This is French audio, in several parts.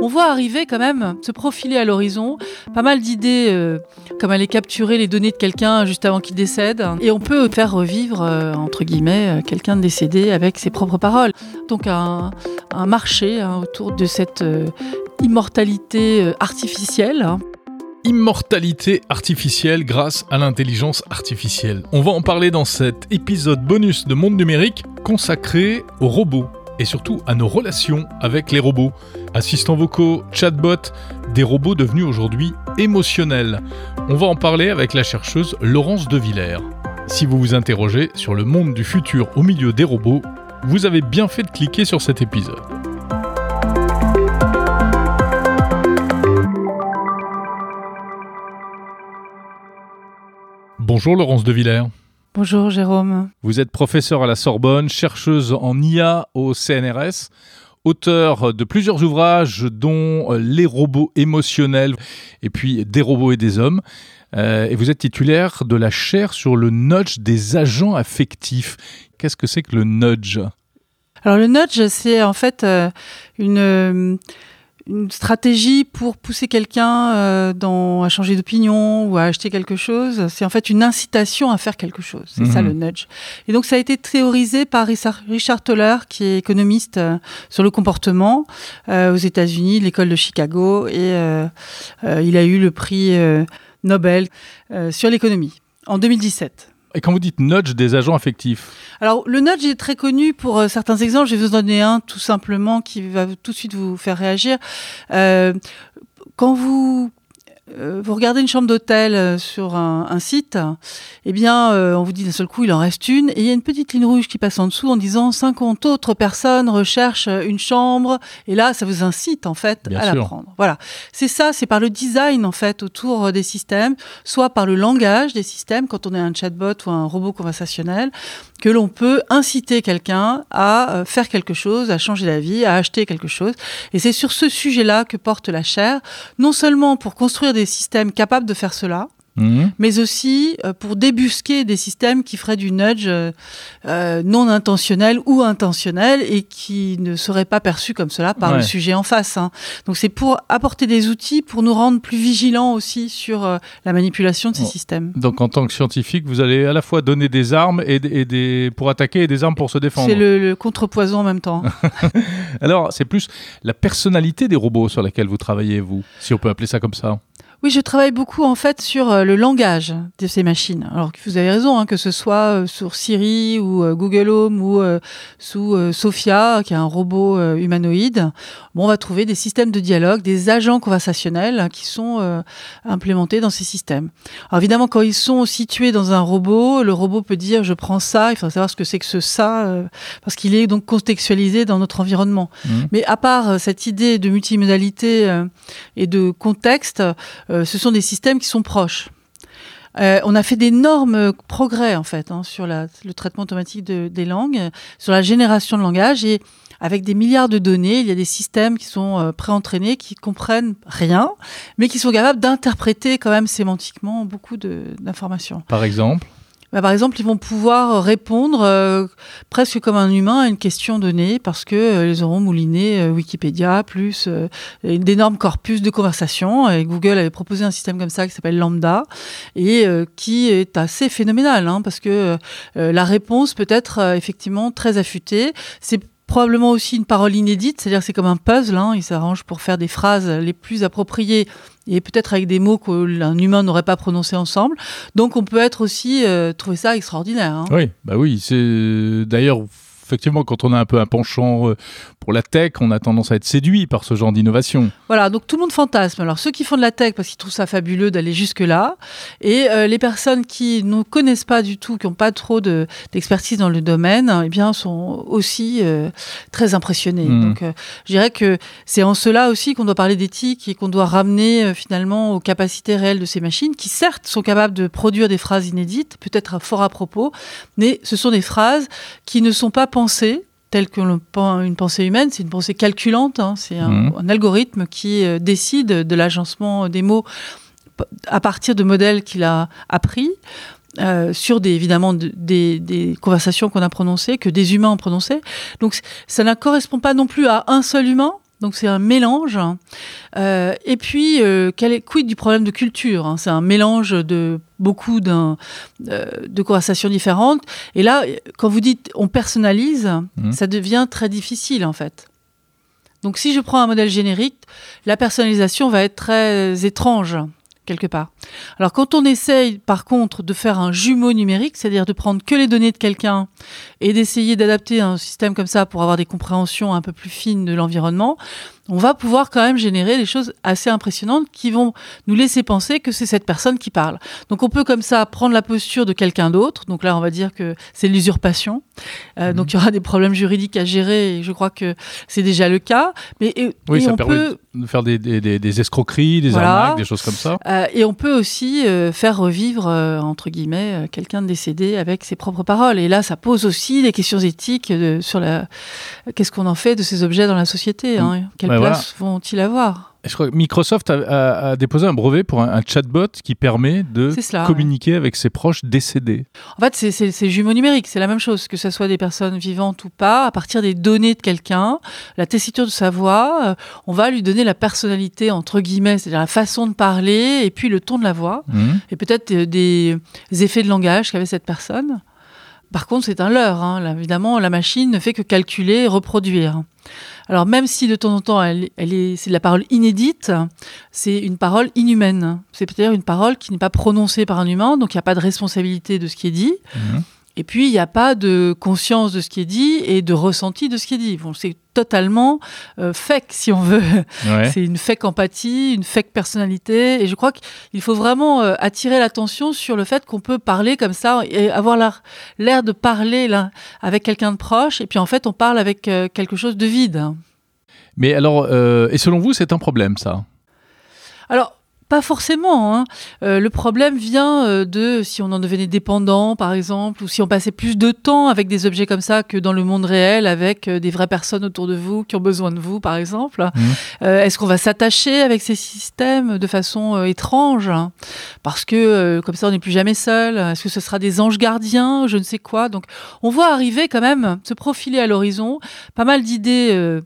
on voit arriver quand même, se profiler à l'horizon, pas mal d'idées, euh, comme aller capturer les données de quelqu'un juste avant qu'il décède, et on peut faire revivre, euh, entre guillemets, euh, quelqu'un décédé avec ses propres paroles. Donc un, marché hein, autour de cette immortalité artificielle. Immortalité artificielle grâce à l'intelligence artificielle. On va en parler dans cet épisode bonus de Monde Numérique consacré aux robots et surtout à nos relations avec les robots. Assistants vocaux, chatbots, des robots devenus aujourd'hui émotionnels. On va en parler avec la chercheuse Laurence De Villers. Si vous vous interrogez sur le monde du futur au milieu des robots, vous avez bien fait de cliquer sur cet épisode. Bonjour Laurence De Villers. Bonjour Jérôme. Vous êtes professeur à la Sorbonne, chercheuse en IA au CNRS, auteur de plusieurs ouvrages dont euh, Les robots émotionnels et puis Des robots et des hommes. Euh, et vous êtes titulaire de la chaire sur le nudge des agents affectifs. Qu'est-ce que c'est que le nudge? Alors le nudge, c'est en fait euh, une une stratégie pour pousser quelqu'un euh, à changer d'opinion ou à acheter quelque chose, c'est en fait une incitation à faire quelque chose. C'est ça mhm. le nudge. Et donc ça a été théorisé par Richard, Toller, qui est économiste euh, sur le comportement euh, aux États-Unis, l'école de Chicago, et il a eu le prix Nobel sur l'économie en 2017. Et quand vous dites nudge des agents affectifs Alors, le nudge est très connu pour euh, certains exemples. Je vais vous donner un tout simplement qui va tout de suite vous faire réagir. Euh, quand vous euh, vous regardez une chambre d'hôtel euh, sur un, site, eh bien, euh, on vous dit d'un seul coup, il en reste une, et il y a une petite ligne rouge qui passe en dessous en disant 50 autres personnes recherchent une chambre, et là, ça vous incite en fait à la prendre. Voilà, c'est ça, c'est par le design en fait autour des systèmes, soit par le langage des systèmes quand on est un chatbot ou un robot conversationnel, que l'on peut inciter quelqu'un à faire quelque chose, à changer la vie, à acheter quelque chose. Et c'est sur ce sujet-là que porte la chaire, non seulement pour construire des systèmes capables de faire cela, mhm. mais aussi euh, pour débusquer des systèmes qui feraient du nudge euh, euh, non intentionnel ou intentionnel et qui ne seraient pas perçus comme cela par le sujet en face. Hein. Donc c'est pour apporter des outils pour nous rendre plus vigilants aussi sur la manipulation de ces systèmes. Donc en tant que scientifique, vous allez à la fois donner des armes et, des, pour attaquer et des armes pour se défendre. C'est le, le contrepoison en même temps. Alors c'est plus la personnalité des robots sur laquelle vous travaillez, vous, si on peut appeler ça comme ça. Oui, je travaille beaucoup en fait sur euh, le langage de ces machines. Alors vous avez raison, hein, que ce soit euh, sur Siri ou euh, Google Home ou sous Sophia, qui est un robot humanoïde, bon, on va trouver des systèmes de dialogue, des agents conversationnels qui sont implémentés dans ces systèmes. Alors évidemment, quand ils sont situés dans un robot, le robot peut dire je prends ça, il faut savoir ce que c'est que ce ça, parce qu'il est donc contextualisé dans notre environnement. Mmh. Mais à part cette idée de multimodalité et de contexte, ce sont des systèmes qui sont proches. Euh, on a fait d'énormes progrès en fait hein, sur le traitement automatique des langues, sur la génération de langage et avec des milliards de données, il y a des systèmes qui sont euh, préentraînés, qui comprennent rien, mais qui sont capables d'interpréter quand même sémantiquement beaucoup d'informations. Par exemple bah, par exemple, ils vont pouvoir répondre euh, presque comme un humain à une question donnée parce que euh, ils auront mouliné euh, Wikipédia plus d'énormes corpus de conversation. Et Google avait proposé un système comme ça qui s'appelle Lambda et qui est assez phénoménal hein, parce que la réponse peut être effectivement très affûtée. Probablement aussi une parole inédite, c'est-à-dire c'est comme un puzzle, hein, il s'arrange pour faire des phrases les plus appropriées et peut-être avec des mots qu'un humain n'aurait pas prononcés ensemble. Donc on peut être aussi euh, trouver ça extraordinaire. Hein. Oui, bah oui, c'est d'ailleurs effectivement, quand on a un peu un penchant euh, pour la tech, on a tendance à être séduit par ce genre d'innovation. Voilà, donc tout le monde fantasme. Alors ceux qui font de la tech parce qu'ils trouvent ça fabuleux d'aller jusque-là, et euh, les personnes qui ne connaissent pas du tout, qui n'ont pas trop d'expertise dans le domaine, eh bien, sont aussi euh, très impressionnés. Hmm. Donc je dirais que c'est en cela aussi qu'on doit parler d'éthique et qu'on doit ramener finalement aux capacités réelles de ces machines, qui certes sont capables de produire des phrases inédites, peut-être fort à propos, mais ce sont des phrases qui ne sont pas pensée telle qu'une pensée humaine, c'est une pensée calculante, hein. c'est mhm. un, algorithme qui euh, décide de l'agencement des mots à partir de modèles qu'il a appris. Euh, sur des, évidemment des, conversations qu'on a prononcées, que des humains ont prononcées. Donc ça ne correspond pas non plus à un seul humain, donc c'est un mélange. Euh, et puis, euh, quel est, quid du problème de culture hein? C'est un mélange de beaucoup d'un, euh, de conversations différentes. Et là, quand vous dites on personnalise, Mhm. ça devient très difficile en fait. Donc si je prends un modèle générique, la personnalisation va être très étrange Alors quand on essaye par contre de faire un jumeau numérique, c'est-à-dire de prendre que les données de quelqu'un et d'essayer d'adapter un système comme ça pour avoir des compréhensions un peu plus fines de l'environnement, on va pouvoir quand même générer des choses assez impressionnantes qui vont nous laisser penser que c'est cette personne qui parle. Donc on peut comme ça prendre la posture de quelqu'un d'autre. Donc là, on va dire que c'est l'usurpation. Euh, Mhm. Donc il y aura des problèmes juridiques à gérer et je crois que c'est déjà le cas. Mais et, Oui, et ça on permet peut de faire des, des- des- des escroqueries, des Voilà. arnaques, des choses comme ça. euh, et on peut aussi euh, faire revivre entre guillemets quelqu'un de décédé avec ses propres paroles. Et là, ça pose aussi des questions éthiques sur la qu'est-ce qu'on en fait de ces objets dans la société. hein Quelle Ouais, place vont-ils avoir? Je crois que Microsoft a, a- a déposé un brevet pour un, un chatbot qui permet de ouais. communiquer avec ses proches décédés? En fait, c'est- jumeaux numériques, c'est la même chose, que ce soit des personnes vivantes ou pas, à partir des données de quelqu'un, la tessiture de sa voix, euh, on va lui donner la personnalité, entre guillemets, c'est-à-dire la façon de parler, et puis le ton de la voix, Mhm. et peut-être euh, des effets de langage qu'avait cette personne. Par contre, c'est un leurre. hein. Évidemment, la machine ne fait que calculer et reproduire. Alors, même si de temps en temps, elle, elle est, c'est de la parole inédite, c'est une parole inhumaine. C'est peut-être une parole qui n'est pas prononcée par un humain, donc il n'y a pas de responsabilité de ce qui est dit. Mhm. Et puis, il n'y a pas de conscience de ce qui est dit et de ressenti de ce qui est dit. Bon, c'est totalement euh, fake, si on veut. Ouais. C'est une fake empathie, une fake personnalité. Et je crois qu'il faut vraiment euh, attirer l'attention sur le fait qu'on peut parler comme ça et avoir l'air- de parler là, avec quelqu'un de proche. Et puis, en fait, on parle avec euh, quelque chose de vide. Mais alors, et selon vous, c'est un problème ça? Alors, pas forcément. hein. Euh, le problème vient euh, de si on en devenait dépendant, par exemple, ou si on passait plus de temps avec des objets comme ça que dans le monde réel, avec euh, des vraies personnes autour de vous qui ont besoin de vous, par exemple. Euh, Est-ce qu'on va s'attacher avec ces systèmes de façon euh, étrange hein? Parce que euh, comme ça, on n'est plus jamais seul. Est-ce que ce sera des anges gardiens? Je ne sais quoi. Donc, on voit arriver quand même, se profiler à l'horizon, pas mal d'idées.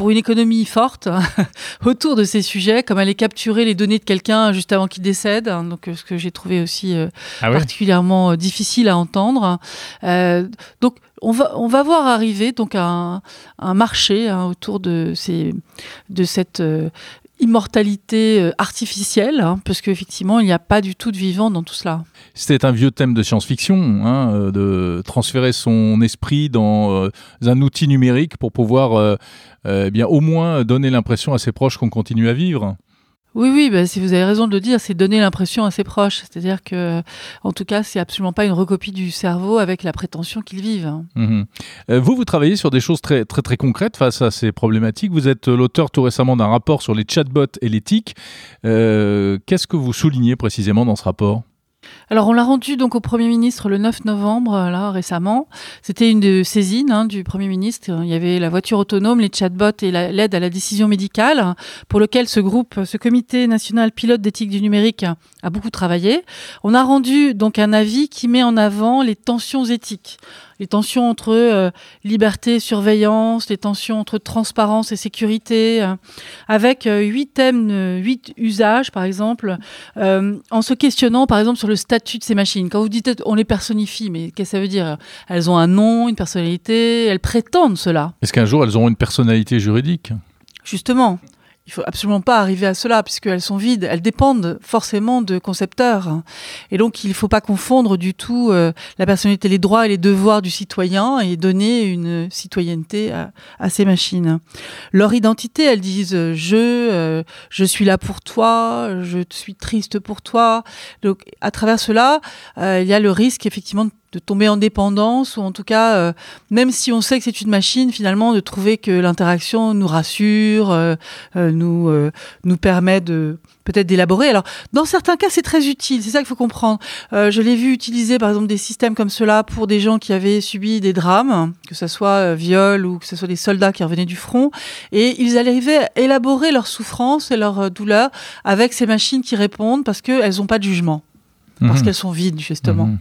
Pour une économie forte autour de ces sujets, comme aller capturer les données de quelqu'un juste avant qu'il décède, hein, donc euh, ce que j'ai trouvé aussi euh, Ah particulièrement euh, difficile à entendre. Euh, donc on va, on va voir arriver donc un, un marché hein, autour de, ces, de cette euh, immortalité euh, artificielle, hein, parce qu'effectivement, il n'y a pas du tout de vivant dans tout cela. C'était un vieux thème de science-fiction, hein, euh, de transférer son esprit dans euh, un outil numérique pour pouvoir eh bien, au moins donner l'impression à ses proches qu'on continue à vivre. Oui, oui, bah, si vous avez raison de le dire, c'est donner l'impression à ses proches. C'est-à-dire que, en tout cas, c'est absolument pas une recopie du cerveau avec la prétention qu'ils vivent. hein. Mhm. Euh, vous, vous travaillez sur des choses très, très, très concrètes face à ces problématiques. Vous êtes euh, l'auteur tout récemment d'un rapport sur les chatbots et l'éthique. Euh, Qu'est-ce que vous soulignez précisément dans ce rapport? Alors, on l'a rendu donc au Premier ministre le 9 novembre, euh, là, récemment. C'était une de saisines hein, du Premier ministre. Il y avait la voiture autonome, les chatbots et la- l'aide à la décision médicale, pour lequel ce groupe, ce comité national pilote d'éthique du numérique, a beaucoup travaillé. On a rendu donc un avis qui met en avant les tensions éthiques. Les tensions entre euh, liberté et surveillance, les tensions entre transparence et sécurité, euh, avec euh, huit thèmes, huit usages, par exemple, euh, en se questionnant, par exemple, sur le statut de ces machines. Quand vous dites on les personnifie, mais qu'est-ce que ça veut dire? Elles ont un nom, une personnalité, elles prétendent cela. Est-ce qu'un jour elles auront une personnalité juridique? Justement, il faut absolument pas arriver à cela puisqu'elles sont vides. Elles dépendent forcément de concepteurs. Et donc, il ne faut pas confondre du tout euh, la personnalité, les droits et les devoirs du citoyen et donner une citoyenneté à, ces machines. Leur identité, elles disent euh, je, euh, je suis là pour toi, je suis triste pour toi. Donc, à travers cela, il y a le risque effectivement de de tomber en dépendance ou en tout cas, euh, même si on sait que c'est une machine, finalement, de trouver que l'interaction nous rassure, euh, euh, nous, euh, nous permet de peut-être d'élaborer. Alors, dans certains cas, c'est très utile, c'est ça qu'il faut comprendre. Euh, je l'ai vu utiliser, par exemple, des systèmes comme cela pour des gens qui avaient subi des drames, que ce soit euh, viol ou que ce soit des soldats qui revenaient du front, et ils arrivaient à élaborer leur souffrance et leur douleur avec ces machines qui répondent parce qu'elles n'ont pas de jugement parce Mhm. qu'elles sont vides justement, Mhm.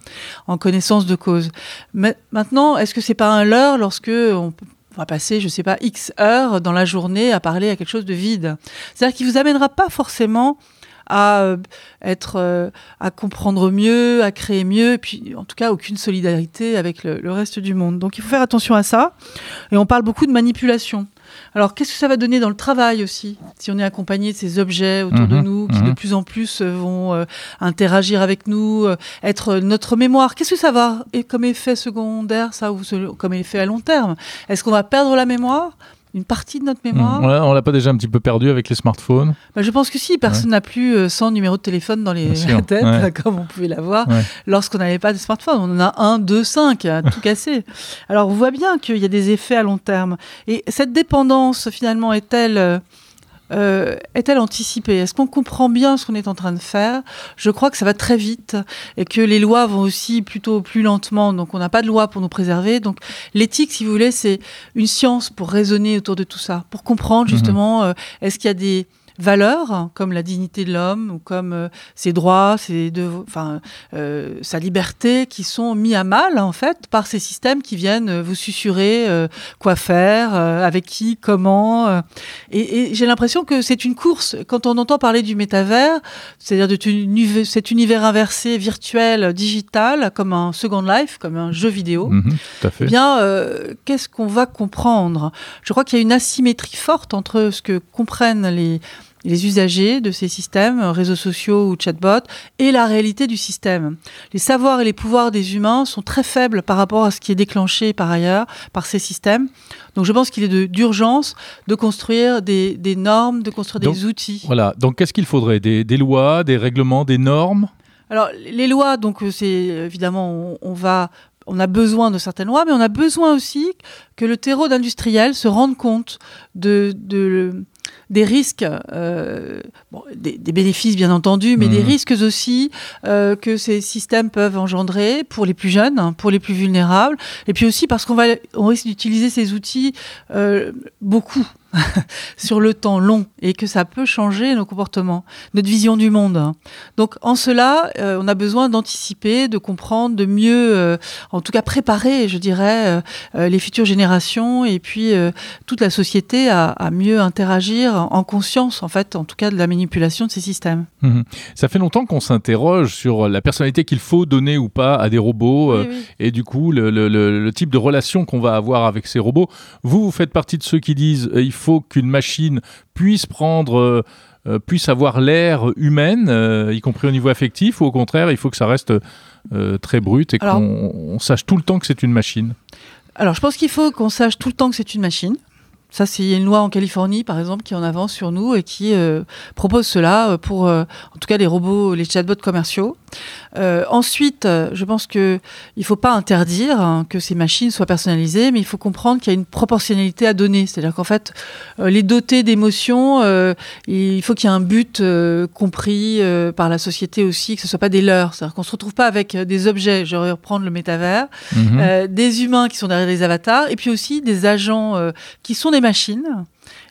en connaissance de cause. Mais maintenant, est-ce que c'est pas un leurre lorsque on, va passer, je sais pas, X heures dans la journée à parler à quelque chose de vide? C'est-à-dire qu'il vous amènera pas forcément à euh, être, euh, à comprendre mieux, à créer mieux, et puis en tout cas aucune solidarité avec le, le, reste du monde. Donc il faut faire attention à ça. Et on parle beaucoup de manipulation. Alors, qu'est-ce que ça va donner dans le travail aussi, si on est accompagné de ces objets autour de Mhm, nous, qui mhm. de plus en plus euh, vont euh, interagir avec nous, euh, être notre mémoire? Qu'est-ce que ça va et comme effet secondaire, ça, ou ce- comme effet à long terme? Est-ce qu'on va perdre la mémoire? Une partie de notre mémoire Mmh. Ouais, on l'a pas déjà un petit peu perdu avec les smartphones Bah, Je pense que si, personne n'a plus euh, 100 numéros de téléphone dans les têtes, ouais. comme on pouvait l'avoir lorsqu'on n'avait pas de smartphone. On en a un, deux, cinq, à tout casser. Alors on voit bien qu'il y a des effets à long terme. Et cette dépendance, finalement, est-elle... euh, est-elle anticipée? Est-ce qu'on comprend bien ce qu'on est en train de faire? Je crois que ça va très vite et que les lois vont aussi plutôt plus lentement. Donc on n'a pas de loi pour nous préserver. Donc l'éthique, si vous voulez, c'est une science pour raisonner autour de tout ça, pour comprendre Mhm. justement euh, est-ce qu'il y a des valeurs comme la dignité de l'homme ou comme euh, ses droits, ses devo- enfin euh, sa liberté qui sont mis à mal en fait par ces systèmes qui viennent euh, vous susurrer euh, quoi faire, euh, avec qui, comment. euh. et et j'ai l'impression que c'est une course. Quand on entend parler du métavers, c'est-à-dire de cet univers inversé, virtuel, digital, comme un Second Life, comme un jeu vidéo. Mhm, Tout à fait. Eh bien, euh, qu'est-ce qu'on va comprendre? Je crois qu'il y a une asymétrie forte entre ce que comprennent les, les usagers de ces systèmes, euh, réseaux sociaux ou chatbots, et la réalité du système. Les savoirs et les pouvoirs des humains sont très faibles par rapport à ce qui est déclenché par ailleurs par ces systèmes. Donc je pense qu'il est d'urgence de construire des, des normes, de construire Donc, des outils. Voilà. Donc, qu'est-ce qu'il faudrait? Des, des lois, des règlements, des normes? Alors, les lois, donc, euh, c'est évidemment, on, on va. On a besoin de certaines lois, mais on a besoin aussi que le terreau d'industriel se rende compte de, de- des risques, euh, bon, des, des bénéfices bien entendu, mais des risques aussi euh, que ces systèmes peuvent engendrer pour les plus jeunes, hein, pour les plus vulnérables, et puis aussi parce qu'on va, on risque d'utiliser ces outils euh, beaucoup sur le temps long et que ça peut changer nos comportements, notre vision du monde. Donc en cela, euh, on a besoin d'anticiper, de comprendre, de mieux, euh, en tout cas préparer, je dirais, euh, les futures générations et puis toute la société à, à mieux interagir en conscience, en fait, en tout cas de la manipulation de ces systèmes. Mhm. Ça fait longtemps qu'on s'interroge sur la personnalité qu'il faut donner ou pas à des robots Oui, oui. et du coup le, le- le- le type de relation qu'on va avoir avec ces robots. Vous, vous faites partie de ceux qui disent il faut qu'une machine puisse prendre, euh, euh, puisse avoir l'air humaine, euh, y compris au niveau affectif, ou au contraire il faut que ça reste euh, très brut et qu'on on sache tout le temps que c'est une machine. Alors, je pense qu'il faut qu'on sache tout le temps que c'est une machine. Ça, c'est une loi en Californie, par exemple, qui en avance sur nous et qui euh, propose cela euh, pour, euh, en tout cas, les robots, les chatbots commerciaux. Euh, ensuite, je pense que il faut pas interdire hein, que ces machines soient personnalisées, mais il faut comprendre qu'il y a une proportionnalité à donner. C'est-à-dire qu'en fait, les doter d'émotions, il faut qu'il y ait un but compris par la société aussi, que ce soit pas des leurs. C'est-à-dire qu'on se retrouve pas avec des objets. Je vais reprendre le métavers. Mhm. Euh, des humains qui sont derrière les avatars, et puis aussi des agents qui sont des machines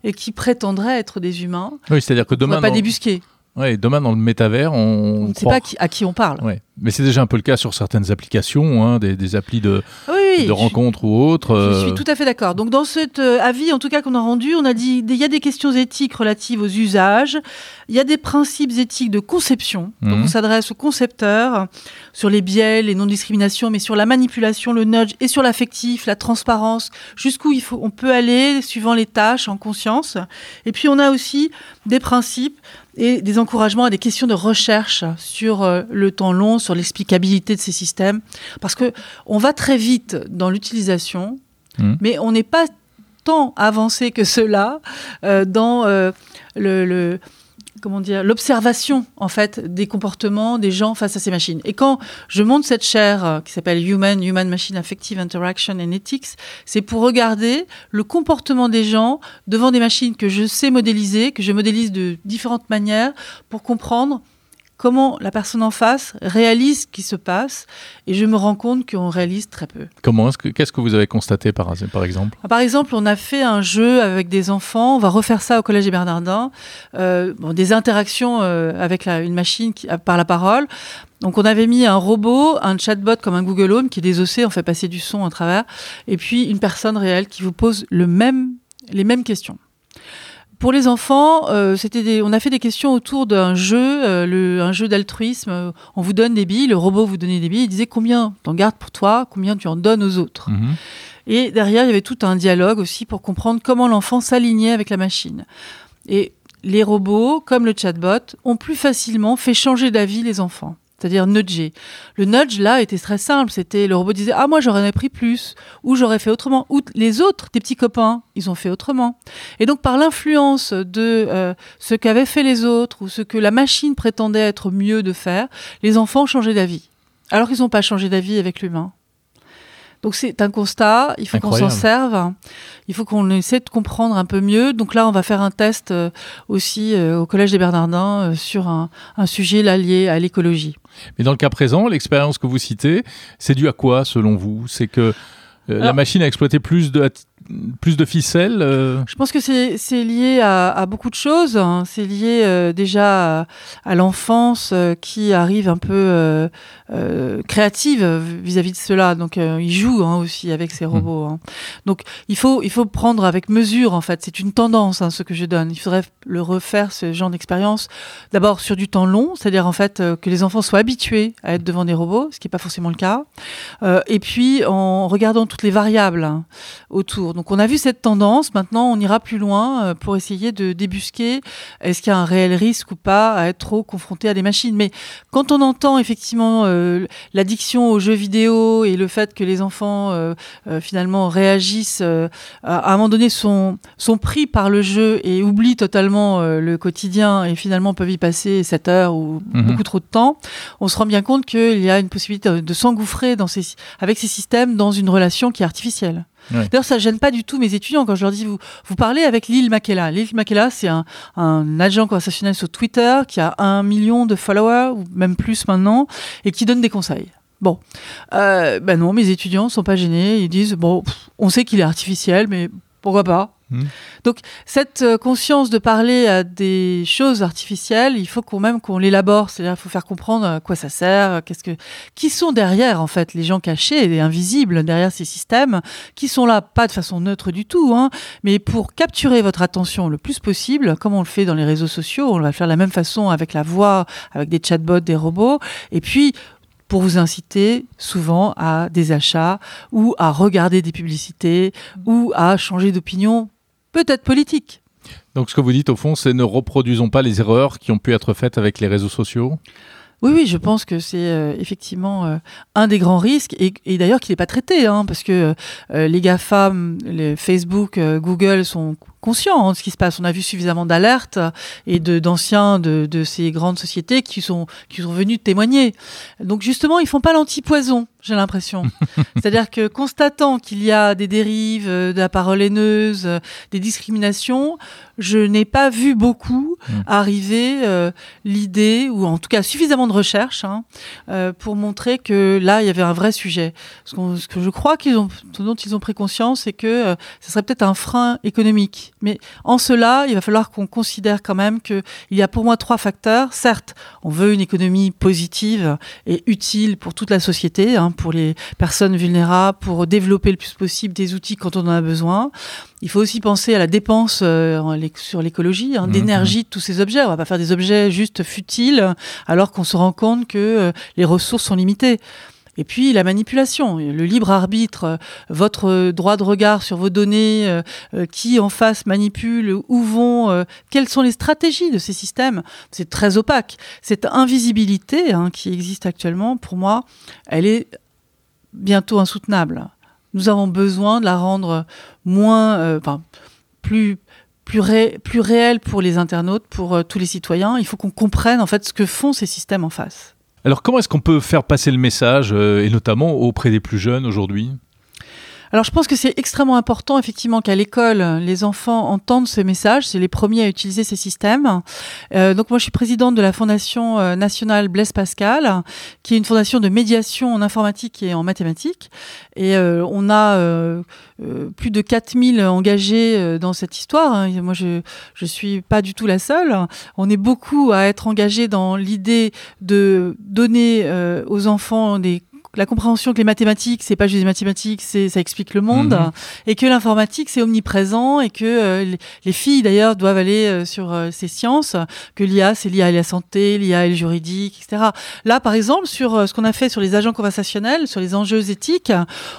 et qui prétendraient être des humains. oui, c'est-à-dire que On ne demain, va pas débusquer. Ouais, demain dans le métavers, on, On ne sait pas qui- à qui on parle. Ouais. Mais c'est déjà un peu le cas sur certaines applications, hein, des, des applis de, Oui, oui, de rencontres ou autres. Je euh, suis tout à fait d'accord. Donc dans cet euh, avis, en tout cas qu'on a rendu, on a dit il y a des questions éthiques relatives aux usages, il y a des principes éthiques de conception. Donc Mhm. on s'adresse aux concepteurs sur les biais, les non-discriminations, mais sur la manipulation, le nudge et sur l'affectif, la transparence, jusqu'où il faut, on peut aller suivant les tâches en conscience. Et puis on a aussi des principes et des encouragements à des questions de recherche sur euh, le temps long, sur l'explicabilité de ces systèmes, parce que on va très vite dans l'utilisation, Mhm. mais on n'est pas tant avancé que cela euh, dans euh, le, le- comment dire l'observation en fait des comportements des gens face à ces machines. Et quand je monte cette chaire euh, qui s'appelle Human Human Machine Affective Interaction and Ethics, c'est pour regarder le comportement des gens devant des machines que je sais modéliser, que je modélise de différentes manières pour comprendre comment la personne en face réalise ce qui se passe. Et je me rends compte qu'on réalise très peu. Comment Qu'est-ce que vous avez constaté par, par exemple? Par exemple, on a fait un jeu avec des enfants. On va refaire ça au Collège des Bernardins. Euh, bon, des interactions euh, avec la, une machine qui, par la parole. Donc on avait mis un robot, un chatbot comme un Google Home qui est désossé, on fait passer du son à travers, et puis une personne réelle qui vous pose le même, les mêmes questions. Pour les enfants, euh, c'était on a fait des questions autour d'un jeu, euh, le, un jeu d'altruisme. On vous donne des billes, le robot vous donnait des billes. Il disait combien t'en gardes pour toi, combien tu en donnes aux autres. Mhm. Et derrière, il y avait tout un dialogue aussi pour comprendre comment l'enfant s'alignait avec la machine. Et les robots, comme le chatbot, ont plus facilement fait changer d'avis les enfants c'est-à-dire nudger. Le nudge, là, était très simple. C'était le robot disait Ah, moi, j'aurais pris plus, ou j'aurais fait autrement. Ou les autres, tes petits copains, ils ont fait autrement. Et donc, par l'influence de euh, ce qu'avaient fait les autres, ou ce que la machine prétendait être mieux de faire, les enfants ont changé d'avis. Alors qu'ils n'ont pas changé d'avis avec l'humain. Donc c'est un constat, il faut qu'on s'en serve, il faut qu'on essaie de comprendre un peu mieux. Donc là, on va faire un test euh, aussi euh, au Collège des Bernardins sur un, un sujet là, lié à l'écologie. Mais dans le cas présent, l'expérience que vous citez, c'est dû à quoi selon vous? C'est que euh, la machine a exploité plus de, plus de ficelles euh Je pense que c'est lié à, beaucoup de choses. Hein. C'est lié euh, déjà à, l'enfance qui arrive un peu créative vis-à-vis de cela. Donc il joue hein, aussi avec ces mmh. robots. Hein. Donc il faut, il faut prendre avec mesure en fait. C'est une tendance ce que je donne. Il faudrait le refaire ce genre d'expérience. D'abord sur du temps long, c'est-à-dire en fait que les enfants soient habitués à être devant des robots, ce qui n'est pas forcément le cas. et puis en regardant tout les variables autour. Donc on a vu cette tendance, maintenant on ira plus loin euh, pour essayer de débusquer est-ce qu'il y a un réel risque ou pas à être trop confronté à des machines. Mais quand on entend effectivement euh, l'addiction aux jeux vidéo et le fait que les enfants euh, finalement réagissent à, un moment donné sont, sont pris par le jeu et oublient totalement le quotidien et finalement peuvent y passer 7 heures ou mhm. beaucoup trop de temps, on se rend bien compte qu'il y a une possibilité de s'engouffrer dans ces, avec ces systèmes dans une relation qui est artificielle. D'ailleurs, ça gêne pas du tout mes étudiants quand je leur dis vous, vous parlez avec Lil Makela. Lil Makela, c'est un, un, agent conversationnel sur Twitter qui a un million de followers, ou même plus maintenant, et qui donne des conseils. Bon, euh, ben non, mes étudiants sont pas gênés. Ils disent bon, on sait qu'il est artificiel, mais pourquoi pas? Hmm. Donc cette euh, conscience de parler à des choses artificielles, il faut quand même qu'on l'élabore, c'est-à-dire il faut faire comprendre à quoi ça sert, qu'est-ce que qui sont derrière en fait les gens cachés et invisibles derrière ces systèmes, qui sont là pas de façon neutre du tout, hein, mais pour capturer votre attention le plus possible, comme on le fait dans les réseaux sociaux, on va le faire de la même façon avec la voix, avec des chatbots, des robots, et puis pour vous inciter souvent à des achats ou à regarder des publicités ou à changer d'opinion peut-être politique. Donc ce que vous dites au fond, c'est ne reproduisons pas les erreurs qui ont pu être faites avec les réseaux sociaux oui, oui, je pense que c'est euh, effectivement euh, un des grands risques et, d'ailleurs qui n'est pas traité, hein, parce que euh, les GAFAM, les Facebook, Google sont conscients hein, de ce qui se passe. On a vu suffisamment d'alertes et d'anciens de, de, ces grandes sociétés qui sont qui sont venus témoigner. Donc justement, ils font pas l'antipoison, j'ai l'impression. C'est-à-dire que constatant qu'il y a des dérives, de la parole haineuse, des discriminations, je n'ai pas vu beaucoup mmh. arriver l'idée ou en tout cas suffisamment de recherche hein, euh, pour montrer que là, il y avait un vrai sujet. Ce, que je crois qu'ils ont, dont ils ont pris conscience, c'est que euh, ce serait peut-être un frein économique. Mais en cela, il va falloir qu'on considère quand même qu'il y a pour moi trois facteurs. Certes, on veut une économie positive et utile pour toute la société, hein, pour les personnes vulnérables, pour développer le plus possible des outils quand on en a besoin. Il faut aussi penser à la dépense euh, sur l'écologie, hein, mmh, d'énergie mmh. de tous ces objets. On va pas faire des objets juste futiles alors qu'on se rend compte que euh, les ressources sont limitées. Et puis la manipulation, le libre arbitre, euh, votre droit de regard sur vos données, qui en face manipule, où vont, quelles sont les stratégies de ces systèmes, c'est très opaque. Cette invisibilité hein, qui existe actuellement, pour moi, elle est bientôt insoutenable nous avons besoin de la rendre moins, euh, enfin, plus plus, plus réelle pour les internautes, pour euh, tous les citoyens. Il faut qu'on comprenne en fait ce que font ces systèmes en face. Alors comment est-ce qu'on peut faire passer le message, euh, et notamment auprès des plus jeunes aujourd'hui? Alors je pense que c'est extrêmement important effectivement qu'à l'école les enfants entendent ce message. C'est les premiers à utiliser ces systèmes. Euh, donc moi je suis présidente de la fondation euh, nationale Blaise Pascal, qui est une fondation de médiation en informatique et en mathématiques. Et euh, on a euh, euh, plus de 4000 engagés dans cette histoire. Hein. Moi je je suis pas du tout la seule. On est beaucoup à être engagés dans l'idée de donner aux enfants des la compréhension que les mathématiques, c'est pas juste des mathématiques, c'est ça explique le monde, Mhm. et que l'informatique c'est omniprésent et que euh, les, les filles d'ailleurs doivent aller euh, sur euh, ces sciences, que l'IA c'est l'IA et la santé, l'IA et le juridique, etc. Là par exemple sur ce qu'on a fait sur les agents conversationnels, sur les enjeux éthiques,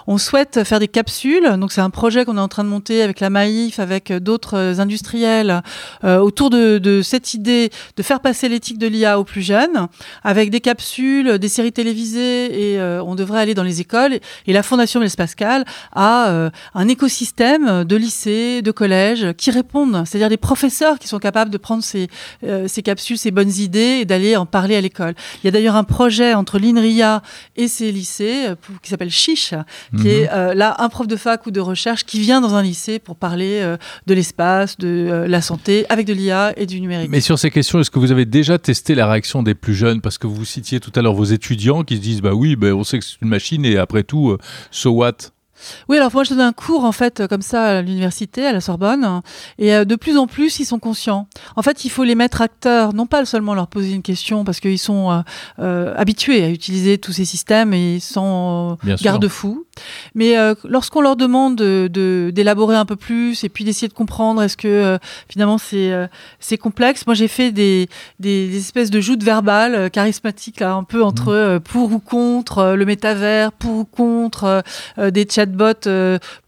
on souhaite faire des capsules. Donc c'est un projet qu'on est en train de monter avec la Maïf, avec d'autres industriels autour de, de cette idée de faire passer l'éthique de l'IA aux plus jeunes, avec des capsules, des séries télévisées et euh, on devrait aller dans les écoles. Et la Fondation Blaise Pascal a euh, un écosystème de lycées, de collèges qui répondent, c'est-à-dire des professeurs qui sont capables de prendre ces, euh, ces capsules, ces bonnes idées et d'aller en parler à l'école. Il y a d'ailleurs un projet entre l'INRIA et ces lycées euh, pour- qui s'appelle Chiche, qui Mhm. est euh, là un prof de fac ou de recherche qui vient dans un lycée pour parler de l'espace, de la santé, avec de l'IA et du numérique. Mais sur ces questions, est-ce que vous avez déjà testé la réaction des plus jeunes? Parce que vous citiez tout à l'heure vos étudiants qui se disent Bah oui, bah, on sait que c'est une machine et après tout, euh, so what? Oui, alors moi je donne un cours en fait comme ça à l'université, à la Sorbonne, et euh, de plus en plus ils sont conscients. En fait, il faut les mettre acteurs, non pas seulement leur poser une question parce qu'ils sont euh, euh, habitués à utiliser tous ces systèmes et sans garde-fous, mais euh, lorsqu'on leur demande de- de- d'élaborer un peu plus et puis d'essayer de comprendre est-ce que euh, finalement c'est euh, c'est complexe. Moi j'ai fait des, des, des espèces de joutes verbales charismatiques là, un peu entre euh, pour ou contre le métavers, pour ou contre des chatbots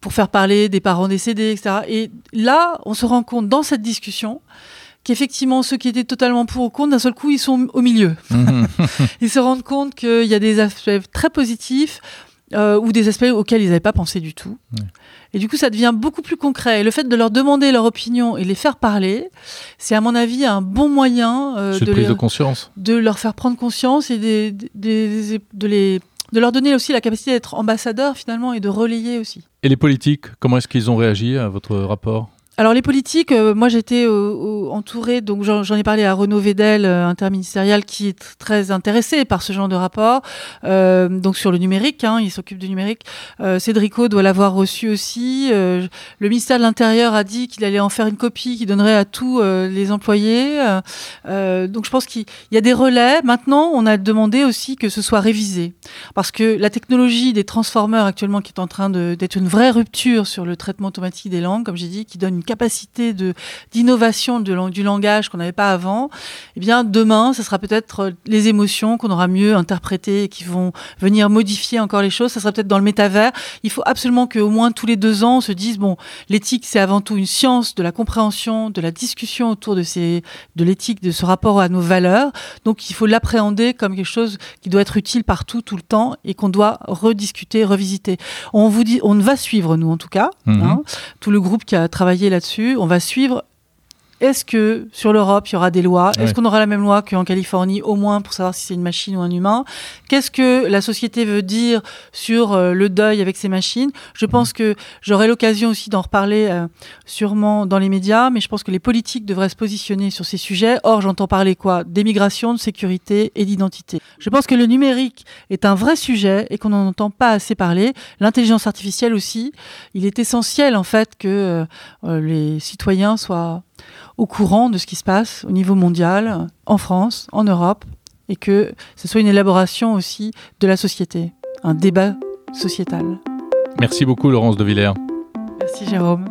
pour faire parler des parents décédés, etc. Et là, on se rend compte dans cette discussion qu'effectivement, ceux qui étaient totalement pour ou contre, d'un seul coup, ils sont au milieu. Mhm. Ils se rendent compte qu'il y a des aspects très positifs euh, ou des aspects auxquels ils n'avaient pas pensé du tout. Ouais. Et du coup, ça devient beaucoup plus concret. Et le fait de leur demander leur opinion et les faire parler, c'est à mon avis un bon moyen euh, de, les- de conscience de leur faire prendre conscience et des- des- des- de, les, de leur donner aussi la capacité d'être ambassadeurs finalement et de relayer aussi. Et les politiques, comment est-ce qu'ils ont réagi à votre rapport? Alors les politiques, euh, moi j'étais entourée, donc j'en ai parlé à Renaud Vedel, euh, interministériel, qui est tr- très intéressé par ce genre de rapport, euh, donc sur le numérique, hein, il s'occupe du numérique. Cédrico doit l'avoir reçu aussi. Le ministère de l'Intérieur a dit qu'il allait en faire une copie qu'il donnerait à tous les employés. Donc je pense qu'il y a des relais. Maintenant, on a demandé aussi que ce soit révisé, parce que la technologie des transformeurs actuellement, qui est en train d'être une vraie rupture sur le traitement automatique des langues, comme j'ai dit, qui donne capacité de d'innovation de du langage qu'on n'avait pas avant, eh bien demain, ce sera peut-être euh, les émotions qu'on aura mieux interprétées et qui vont venir modifier encore les choses. Ça sera peut-être dans le métavers. Il faut absolument qu'au moins tous les deux ans, on se dise bon, l'éthique c'est avant tout une science de la compréhension, de la discussion autour de ces de l'éthique, de ce rapport à nos valeurs. Donc il faut l'appréhender comme quelque chose qui doit être utile partout, tout le temps, et qu'on doit rediscuter, revisiter. On vous dit, on va suivre nous en tout cas, Mhm. hein, tout le groupe qui a travaillé là-dessus, on va suivre. Est-ce que sur l'Europe, il y aura des lois? Est-ce Ouais. qu'on aura la même loi qu'en Californie, au moins pour savoir si c'est une machine ou un humain? Qu'est-ce que la société veut dire sur euh, le deuil avec ces machines? Je pense que j'aurai l'occasion aussi d'en reparler euh, sûrement dans les médias, mais je pense que les politiques devraient se positionner sur ces sujets. Or, j'entends parler quoi D'émigration, de sécurité et d'identité. Je pense que le numérique est un vrai sujet et qu'on n'en entend pas assez parler. L'intelligence artificielle aussi. Il est essentiel en fait que euh, euh, les citoyens soient au courant de ce qui se passe au niveau mondial, en France, en Europe, et que ce soit une élaboration aussi de la société, un débat sociétal. Merci beaucoup, Laurence de Villers. Merci Jérôme.